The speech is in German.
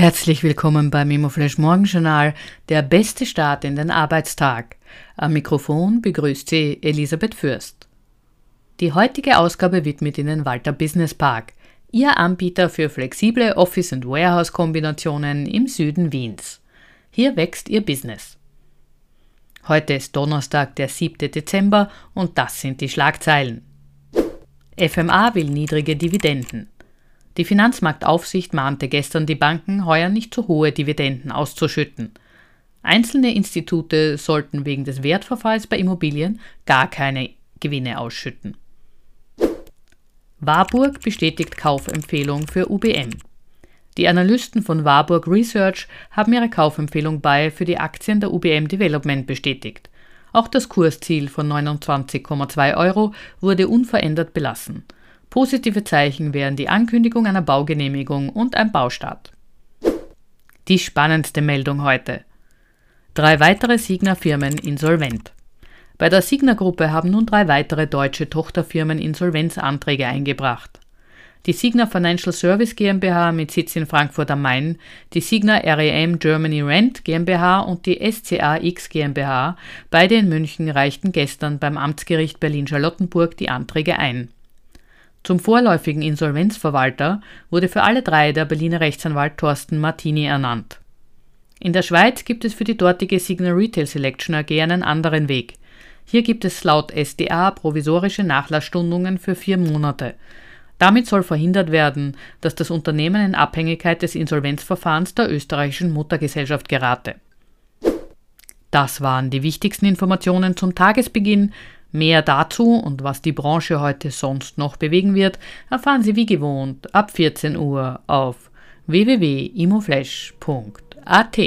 Herzlich willkommen beim Immoflash Morgenjournal, der beste Start in den Arbeitstag. Am Mikrofon begrüßt Sie Elisabeth Fürst. Die heutige Ausgabe widmet Ihnen Walter Business Park, Ihr Anbieter für flexible Office- und Warehouse-Kombinationen im Süden Wiens. Hier wächst Ihr Business. Heute ist Donnerstag, der 7. Dezember und das sind die Schlagzeilen. FMA will niedrige Dividenden. Die Finanzmarktaufsicht mahnte gestern die Banken, heuer nicht zu hohe Dividenden auszuschütten. Einzelne Institute sollten wegen des Wertverfalls bei Immobilien gar keine Gewinne ausschütten. Warburg bestätigt Kaufempfehlung für UBM. Die Analysten von Warburg Research haben ihre Kaufempfehlung bei für die Aktien der UBM Development bestätigt. Auch das Kursziel von 29,2 Euro wurde unverändert belassen. Positive Zeichen wären die Ankündigung einer Baugenehmigung und ein Baustart. Die spannendste Meldung heute. Drei weitere Signa-Firmen insolvent. Bei der Signa-Gruppe haben nun drei weitere deutsche Tochterfirmen Insolvenzanträge eingebracht. Die Signa Financial Service GmbH mit Sitz in Frankfurt am Main, die Signa REM Germany Rent GmbH und die SCAX GmbH, beide in München, reichten gestern beim Amtsgericht Berlin-Charlottenburg die Anträge ein. Zum vorläufigen Insolvenzverwalter wurde für alle drei der Berliner Rechtsanwalt Thorsten Martini ernannt. In der Schweiz gibt es für die dortige Signal Retail Selection AG einen anderen Weg. Hier gibt es laut SDA provisorische Nachlassstundungen für vier Monate. Damit soll verhindert werden, dass das Unternehmen in Abhängigkeit des Insolvenzverfahrens der österreichischen Muttergesellschaft gerate. Das waren die wichtigsten Informationen zum Tagesbeginn. Mehr dazu und was die Branche heute sonst noch bewegen wird, erfahren Sie wie gewohnt ab 14 Uhr auf www.imoflash.at.